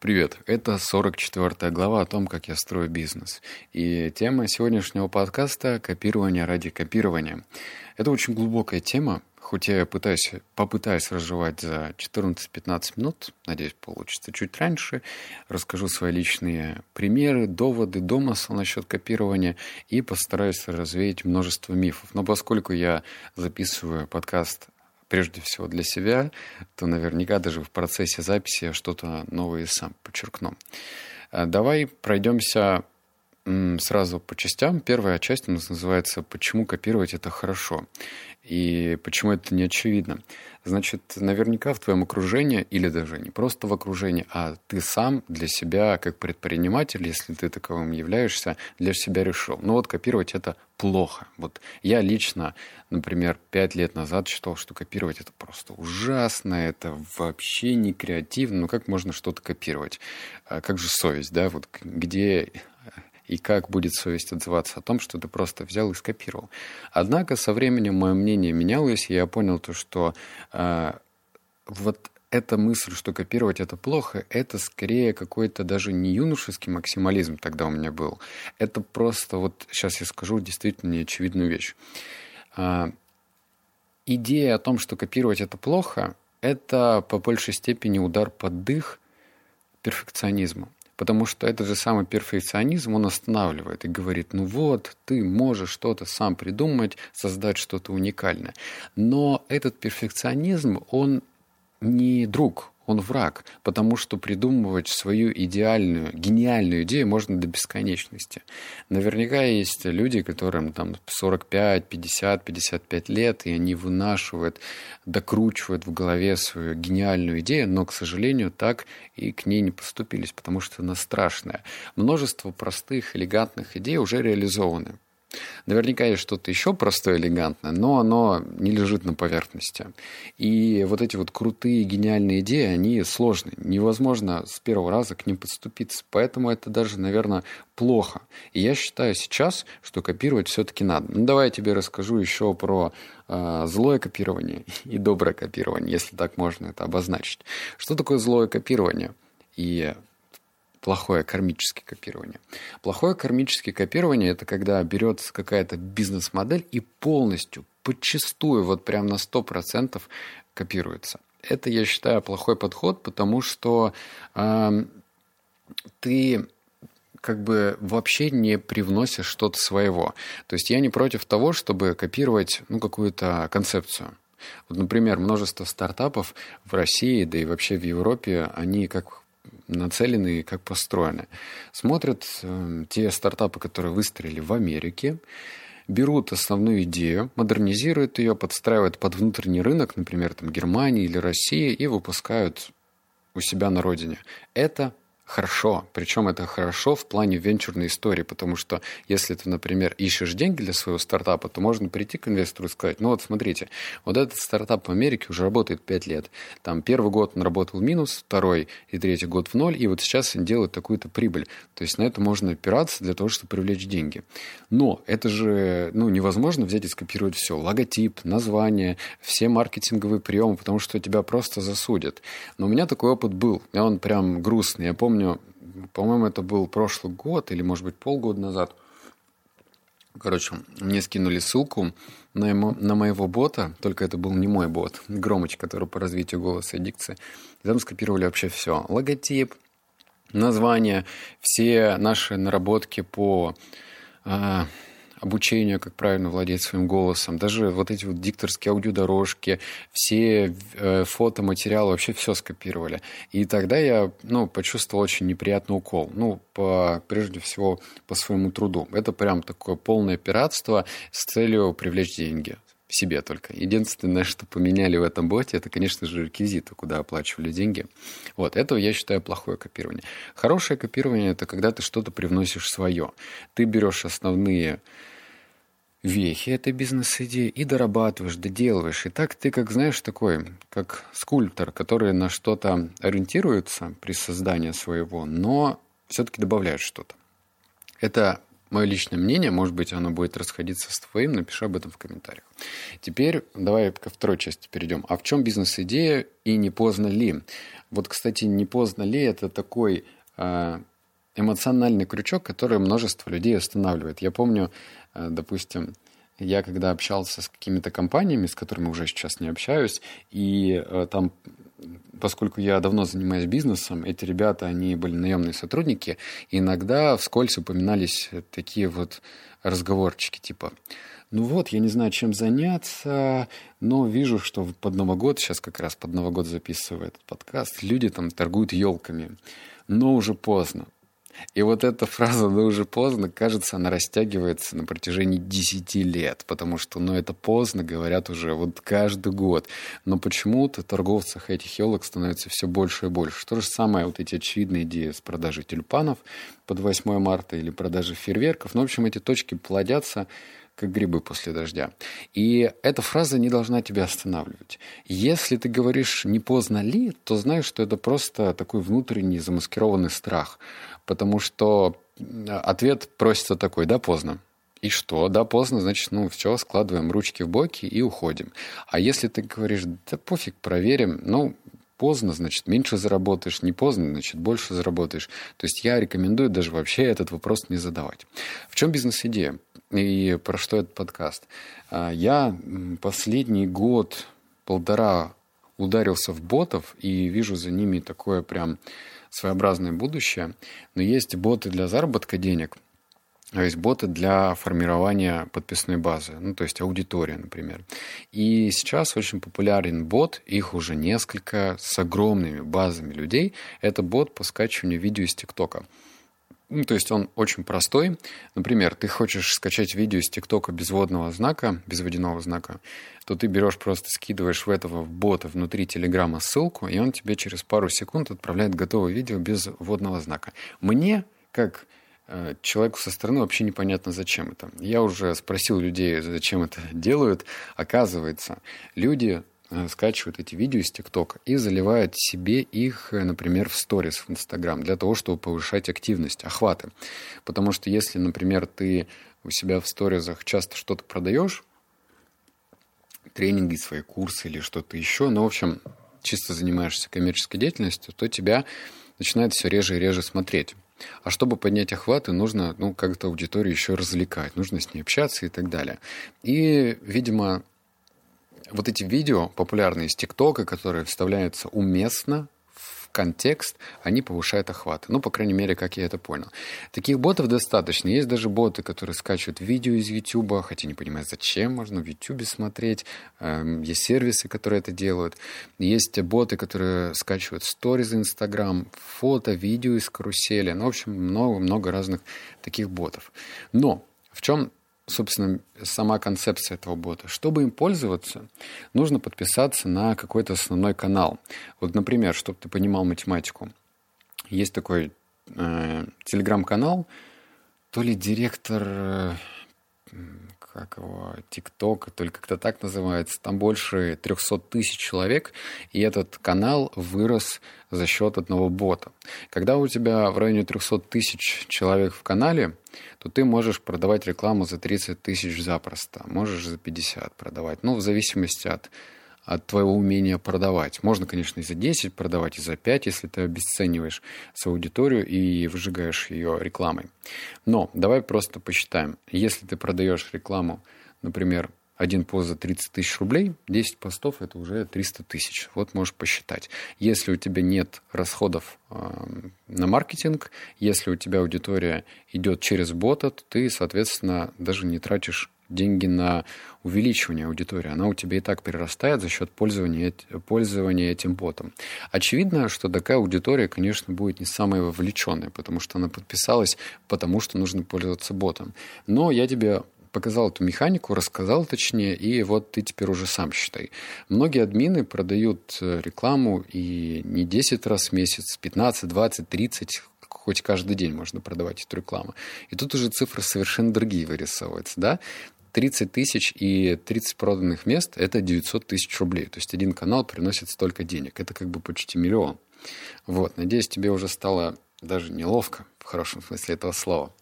Привет, это 44 глава о том, как я строю бизнес. И тема сегодняшнего подкаста – копирование ради копирования. Это очень глубокая тема, хоть я пытаюсь, попытаюсь разжевать за 14-15 минут, надеюсь, получится чуть раньше, расскажу свои личные примеры, доводы, домысл насчет копирования и постараюсь развеять множество мифов. Но поскольку я записываю подкаст прежде всего для себя, то наверняка даже в процессе записи я что-то новое сам подчеркну. А, давай пройдемся сразу по частям. Первая часть у нас называется «Почему копировать это хорошо?» и почему это не очевидно. Значит, наверняка в твоем окружении, или даже не просто в окружении, а ты сам для себя, как предприниматель, если ты таковым являешься, для себя решил. Ну вот копировать это плохо. Вот я лично, например, пять лет назад считал, что копировать это просто ужасно, это вообще не креативно. Ну как можно что-то копировать? А как же совесть, да? Вот где и как будет совесть отзываться о том, что ты просто взял и скопировал. Однако со временем мое мнение менялось, и я понял то, что э, вот эта мысль, что копировать это плохо, это скорее какой-то даже не юношеский максимализм тогда у меня был. Это просто, вот сейчас я скажу действительно неочевидную вещь. А, идея о том, что копировать это плохо, это по большей степени удар под дых перфекционизма. Потому что этот же самый перфекционизм, он останавливает и говорит, ну вот, ты можешь что-то сам придумать, создать что-то уникальное. Но этот перфекционизм, он не друг, он враг, потому что придумывать свою идеальную, гениальную идею можно до бесконечности. Наверняка есть люди, которым там 45, 50, 55 лет, и они вынашивают, докручивают в голове свою гениальную идею, но, к сожалению, так и к ней не поступились, потому что она страшная. Множество простых, элегантных идей уже реализованы. Наверняка есть что-то еще простое, элегантное, но оно не лежит на поверхности. И вот эти вот крутые, гениальные идеи, они сложные. Невозможно с первого раза к ним подступиться. Поэтому это даже, наверное, плохо. И я считаю сейчас, что копировать все-таки надо. Ну, давай я тебе расскажу еще про э, злое копирование и доброе копирование, если так можно это обозначить. Что такое злое копирование? И плохое кармическое копирование. Плохое кармическое копирование – это когда берется какая-то бизнес-модель и полностью, подчастую, вот прям на 100% копируется. Это, я считаю, плохой подход, потому что э, ты как бы вообще не привносишь что-то своего. То есть я не против того, чтобы копировать ну, какую-то концепцию. Вот, например, множество стартапов в России, да и вообще в Европе, они как нацелены и как построены. Смотрят э, те стартапы, которые выстрелили в Америке, берут основную идею, модернизируют ее, подстраивают под внутренний рынок, например, там Германии или России, и выпускают у себя на родине. Это хорошо. Причем это хорошо в плане венчурной истории, потому что если ты, например, ищешь деньги для своего стартапа, то можно прийти к инвестору и сказать, ну вот смотрите, вот этот стартап в Америке уже работает 5 лет. Там первый год он работал минус, второй и третий год в ноль, и вот сейчас он делает такую-то прибыль. То есть на это можно опираться для того, чтобы привлечь деньги. Но это же ну, невозможно взять и скопировать все. Логотип, название, все маркетинговые приемы, потому что тебя просто засудят. Но у меня такой опыт был, и он прям грустный. Я помню, помню, по-моему, это был прошлый год или, может быть, полгода назад. Короче, мне скинули ссылку на, ему, на моего бота, только это был не мой бот, Громыч, который по развитию голоса и дикции. И там скопировали вообще все. Логотип, название, все наши наработки по а, обучению, как правильно владеть своим голосом, даже вот эти вот дикторские аудиодорожки, все э, фотоматериалы, вообще все скопировали. И тогда я ну, почувствовал очень неприятный укол. Ну, по, прежде всего, по своему труду. Это прям такое полное пиратство с целью привлечь деньги себе только. Единственное, что поменяли в этом боте, это, конечно же, реквизиты, куда оплачивали деньги. Вот, этого я считаю плохое копирование. Хорошее копирование – это когда ты что-то привносишь свое. Ты берешь основные вехи этой бизнес-идеи и дорабатываешь, доделываешь. И так ты, как знаешь, такой, как скульптор, который на что-то ориентируется при создании своего, но все-таки добавляет что-то. Это мое личное мнение, может быть, оно будет расходиться с твоим, напиши об этом в комментариях. Теперь давай ко второй части перейдем. А в чем бизнес-идея и не поздно ли? Вот, кстати, не поздно ли это такой э, эмоциональный крючок, который множество людей останавливает. Я помню, э, допустим, я когда общался с какими-то компаниями, с которыми уже сейчас не общаюсь, и э, там, поскольку я давно занимаюсь бизнесом, эти ребята, они были наемные сотрудники, и иногда вскользь упоминались такие вот разговорчики, типа, ну вот, я не знаю, чем заняться, но вижу, что под Новый год, сейчас как раз под Новый год записываю этот подкаст, люди там торгуют елками, но уже поздно. И вот эта фраза «да уже поздно», кажется, она растягивается на протяжении 10 лет, потому что, ну, это поздно, говорят уже вот каждый год. Но почему-то торговцев этих елок становится все больше и больше. То же самое, вот эти очевидные идеи с продажей тюльпанов под 8 марта или продажей фейерверков. Ну, в общем, эти точки плодятся как грибы после дождя. И эта фраза не должна тебя останавливать. Если ты говоришь «не поздно ли», то знаешь, что это просто такой внутренний замаскированный страх – потому что ответ просится такой, да, поздно. И что? Да, поздно, значит, ну, все, складываем ручки в боки и уходим. А если ты говоришь, да пофиг, проверим, ну, поздно, значит, меньше заработаешь, не поздно, значит, больше заработаешь. То есть я рекомендую даже вообще этот вопрос не задавать. В чем бизнес-идея? И про что этот подкаст? А, я последний год, полтора ударился в ботов и вижу за ними такое прям своеобразное будущее. Но есть боты для заработка денег, а есть боты для формирования подписной базы, ну, то есть аудитория, например. И сейчас очень популярен бот, их уже несколько, с огромными базами людей. Это бот по скачиванию видео из ТикТока. Ну, то есть он очень простой. Например, ты хочешь скачать видео из ТикТока без водного знака, без водяного знака, то ты берешь просто, скидываешь в этого бота внутри Телеграма ссылку, и он тебе через пару секунд отправляет готовое видео без водного знака. Мне, как э, человеку со стороны вообще непонятно, зачем это. Я уже спросил людей, зачем это делают. Оказывается, люди скачивают эти видео из ТикТока и заливают себе их, э, например, в сторис в Инстаграм для того, чтобы повышать активность, охваты. Потому что если, например, ты у себя в сторизах часто что-то продаешь, тренинги, свои курсы или что-то еще, ну, в общем, чисто занимаешься коммерческой деятельностью, то тебя начинает все реже и реже смотреть. А чтобы поднять охваты, нужно ну, как-то аудиторию еще развлекать, нужно с ней общаться и так далее. И, видимо, вот эти видео популярные из ТикТока, которые вставляются уместно в контекст, они повышают охваты. Ну, по крайней мере, как я это понял. Таких ботов достаточно. Есть даже боты, которые скачивают видео из YouTube, хотя не понимаю, зачем можно в YouTube смотреть. Эм, есть сервисы, которые это делают. Есть боты, которые скачивают сториз Instagram, фото, видео из карусели. Ну, в общем, много-много разных таких ботов. Но в чем собственно, сама концепция этого бота. Чтобы им пользоваться, нужно подписаться на какой-то основной канал. Вот, например, чтобы ты понимал математику. Есть такой э, телеграм-канал, то ли директор э, как его, ТикТок, только как-то так называется, там больше 300 тысяч человек, и этот канал вырос за счет одного бота. Когда у тебя в районе 300 тысяч человек в канале, то ты можешь продавать рекламу за 30 тысяч запросто, можешь за 50 продавать, ну, в зависимости от от твоего умения продавать. Можно, конечно, и за 10 продавать, и за 5, если ты обесцениваешь свою аудиторию и выжигаешь ее рекламой. Но давай просто посчитаем. Если ты продаешь рекламу, например, один пост за 30 тысяч рублей, 10 постов это уже 300 тысяч. Вот можешь посчитать. Если у тебя нет расходов э, на маркетинг, если у тебя аудитория идет через бота, то ты, соответственно, даже не тратишь деньги на увеличивание аудитории. Она у тебя и так перерастает за счет пользования, пользования этим ботом. Очевидно, что такая аудитория, конечно, будет не самая вовлеченная, потому что она подписалась, потому что нужно пользоваться ботом. Но я тебе показал эту механику, рассказал точнее, и вот ты теперь уже сам считай. Многие админы продают э, рекламу и не 10 раз в месяц, 15, 20, 30, хоть каждый день можно продавать эту рекламу. И тут уже цифры совершенно другие вырисовываются, да? 30 тысяч и 30 проданных мест – это 900 тысяч рублей. То есть один канал приносит столько денег. Это как бы почти миллион. Вот, надеюсь, тебе уже стало даже неловко, в хорошем смысле этого слова.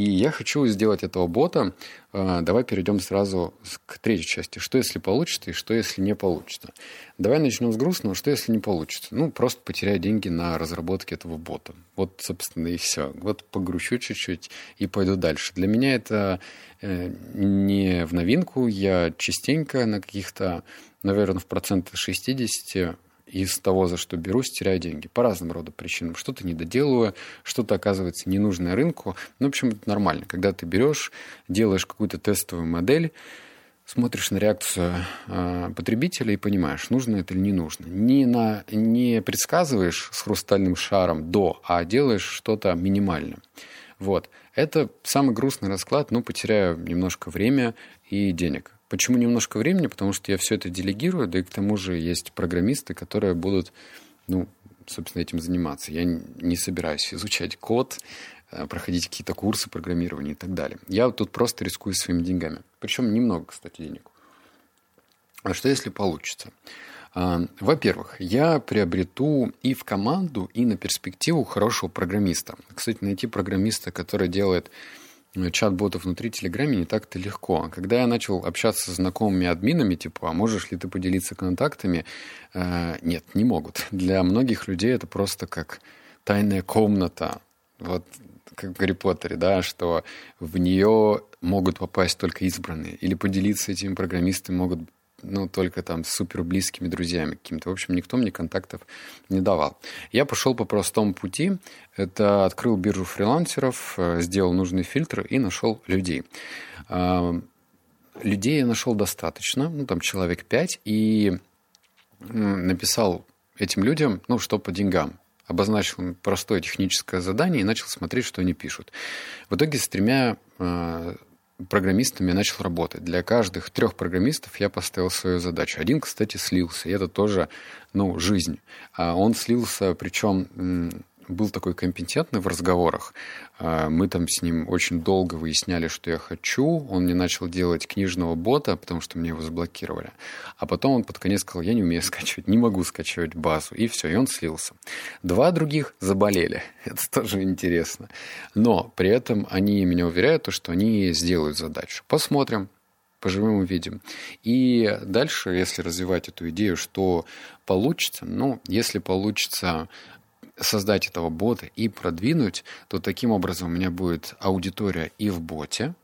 И я хочу сделать этого бота. А, давай перейдем сразу к третьей части. Что если получится и что если не получится? Давай начнем с грустного. Что если не получится? Ну, просто потеряю деньги на разработке этого бота. Вот, собственно, и все. Вот погрущу чуть-чуть и пойду дальше. Для меня это э, не в новинку. Я частенько на каких-то, наверное, в процентах 60 из того, за что берусь, теряю деньги. По разным роду причинам. Что-то не доделываю, что-то оказывается ненужное рынку. Ну, в общем, это нормально. Когда ты берешь, делаешь какую-то тестовую модель, смотришь на реакцию э, потребителя и понимаешь, нужно это или не нужно. Не, на, не предсказываешь с хрустальным шаром до, а делаешь что-то минимальное. Вот. Это самый грустный расклад, ну, потеряю немножко время и денег. Почему немножко времени? Потому что я все это делегирую, да и к тому же есть программисты, которые будут, ну, собственно, этим заниматься. Я не собираюсь изучать код, э, проходить какие-то курсы программирования и так далее. Я тут просто рискую своими деньгами. Причем немного, кстати, денег. А что если получится? А, во-первых, я приобрету и в команду, и на перспективу хорошего программиста. Кстати, найти программиста, который делает чат-ботов внутри Телеграме не так-то легко. Когда я начал общаться с знакомыми админами, типа, а можешь ли ты поделиться контактами? Э, нет, не могут. Для многих людей это просто как тайная комната. Вот как в Гарри Поттере, да, что в нее могут попасть только избранные. Или поделиться этими программистами могут ну, только там с супер близкими друзьями какими-то. В общем, никто мне контактов не давал. Я пошел по простому пути. Это открыл биржу фрилансеров, э, сделал нужный фильтр и нашел людей. А, людей я нашел достаточно, ну, там человек пять, и написал этим людям, ну, что по деньгам обозначил простое техническое задание и начал смотреть, что они пишут. В итоге с тремя э, программистами начал работать. Для каждых трех программистов я поставил свою задачу. Один, кстати, слился, и это тоже, ну, жизнь. А он слился, причем был такой компетентный в разговорах. А, мы там с ним очень долго выясняли, что я хочу. Он мне начал делать книжного бота, потому что мне его заблокировали. А потом он под конец сказал, я не умею скачивать, не могу скачивать базу. И все, и он слился. Два других заболели. Это тоже интересно. Но при этом они меня уверяют, что они сделают задачу. Посмотрим, поживем увидим. И дальше, если развивать эту идею, что получится, ну, если получится создать этого бота и продвинуть, то таким образом у меня будет аудитория и в боте,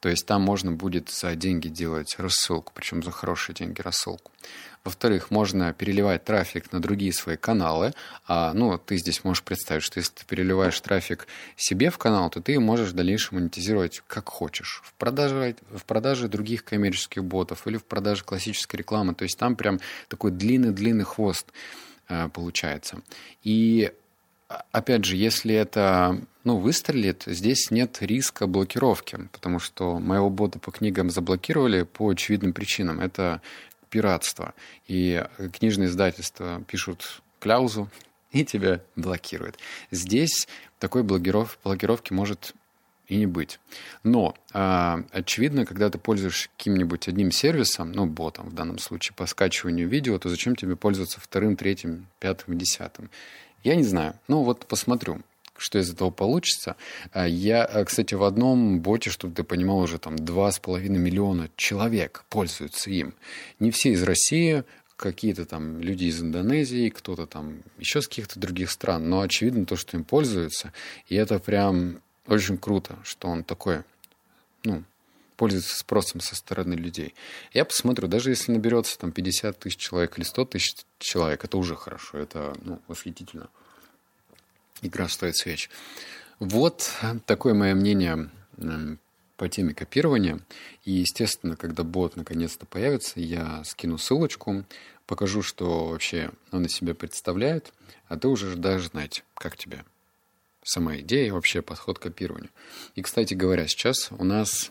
то есть там можно будет за деньги делать рассылку, причем за хорошие деньги рассылку. Во-вторых, можно переливать трафик на другие свои каналы. А, ну, ты здесь можешь представить, что если ты переливаешь трафик себе в канал, то ты можешь в дальнейшем монетизировать как хочешь. В продаже, в продаже других коммерческих ботов или в продаже классической рекламы. То есть там прям такой длинный-длинный хвост. Э, получается. И а, опять же, если это ну, выстрелит, здесь нет риска блокировки, потому что моего бота по книгам заблокировали по очевидным причинам. Это пиратство. И книжные издательства пишут кляузу, и тебя блокируют. Здесь такой блокиров, блокировки может и не быть. Но, э, очевидно, когда ты пользуешься каким-нибудь одним сервисом, ну, ботом в данном случае, по скачиванию видео, то зачем тебе пользоваться вторым, третьим, пятым, десятым? Я не знаю. Ну, вот посмотрю что из этого получится. А, я, а, кстати, в одном боте, чтобы ты понимал, уже там 2,5 миллиона человек пользуются им. Не все из России, какие-то там люди из Индонезии, кто-то там еще с каких-то других стран, но очевидно то, что им пользуются, и это прям очень круто, что он такой, ну, пользуется спросом со стороны людей. Я посмотрю, даже если наберется там 50 тысяч человек или 100 тысяч человек, это уже хорошо, это ну, восхитительно. Игра стоит свеч. Вот такое мое мнение по теме копирования. И, естественно, когда бот наконец-то появится, я скину ссылочку, покажу, что вообще он из себя представляет, а ты уже даже знать, как тебе сама идея и вообще подход к копированию. И, кстати говоря, сейчас у нас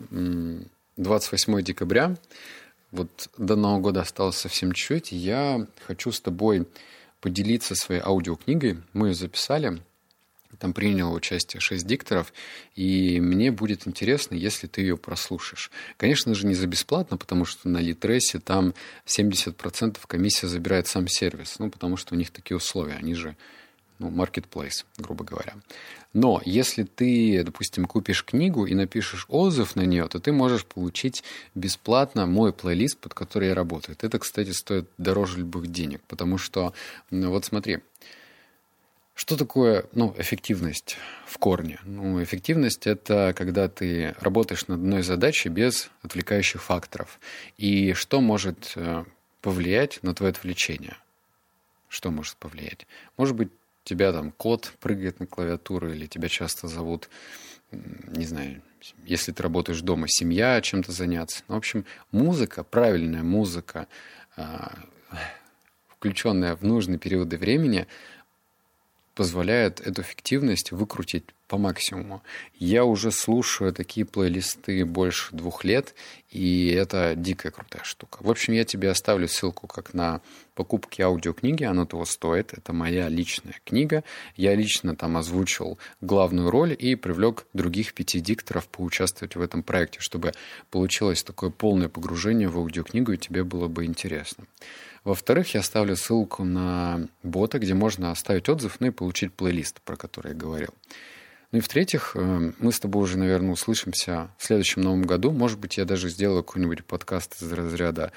28 декабря, вот до Нового года осталось совсем и я хочу с тобой поделиться своей аудиокнигой. Мы ее записали, там приняло участие 6 дикторов, и мне будет интересно, если ты ее прослушаешь. Конечно же, не за бесплатно, потому что на Литресе там 70% комиссия забирает сам сервис, ну, потому что у них такие условия, они же ну, marketplace, грубо говоря. Но если ты, допустим, купишь книгу и напишешь отзыв на нее, то ты можешь получить бесплатно мой плейлист, под который я работаю. Это, кстати, стоит дороже любых денег, потому что, ну, вот смотри, что такое ну, эффективность в корне? Ну, эффективность – это когда ты работаешь над одной задачей без отвлекающих факторов. И что может э, повлиять на твое отвлечение? Что может повлиять? Может быть, тебя там кот прыгает на клавиатуру, или тебя часто зовут, не знаю, если ты работаешь дома, семья, чем-то заняться. Ну, в общем, музыка, правильная музыка, а, включенная в нужные периоды времени, позволяет эту эффективность выкрутить по максимуму. Я уже слушаю такие плейлисты больше двух лет, и это дикая крутая штука. В общем, я тебе оставлю ссылку как на покупки аудиокниги, оно того стоит. Это моя личная книга. Я лично там озвучил главную роль и привлек других пяти дикторов поучаствовать в этом проекте, чтобы получилось такое полное погружение в аудиокнигу, и тебе было бы интересно. Во-вторых, я оставлю ссылку на бота, где можно оставить отзыв, ну и получить плейлист, про который я говорил. Ну и в-третьих, э, мы с тобой уже, наверное, услышимся в следующем новом году. Может быть, я даже сделаю какой-нибудь подкаст из разряда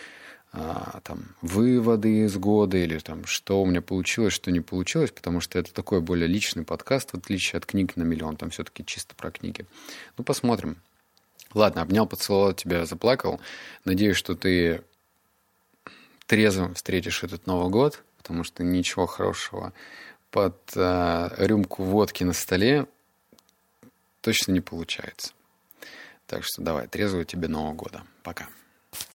а, там, выводы из года или там, что у меня получилось, что не получилось, потому что это такой более личный подкаст, в отличие от книг на миллион, там все-таки чисто про книги. Ну, посмотрим. Ладно, обнял, поцеловал тебя, заплакал. Надеюсь, что ты трезвым встретишь этот Новый год, потому что ничего хорошего под э, рюмку водки на столе точно не получается. Так что давай, трезвого тебе Нового года. Пока.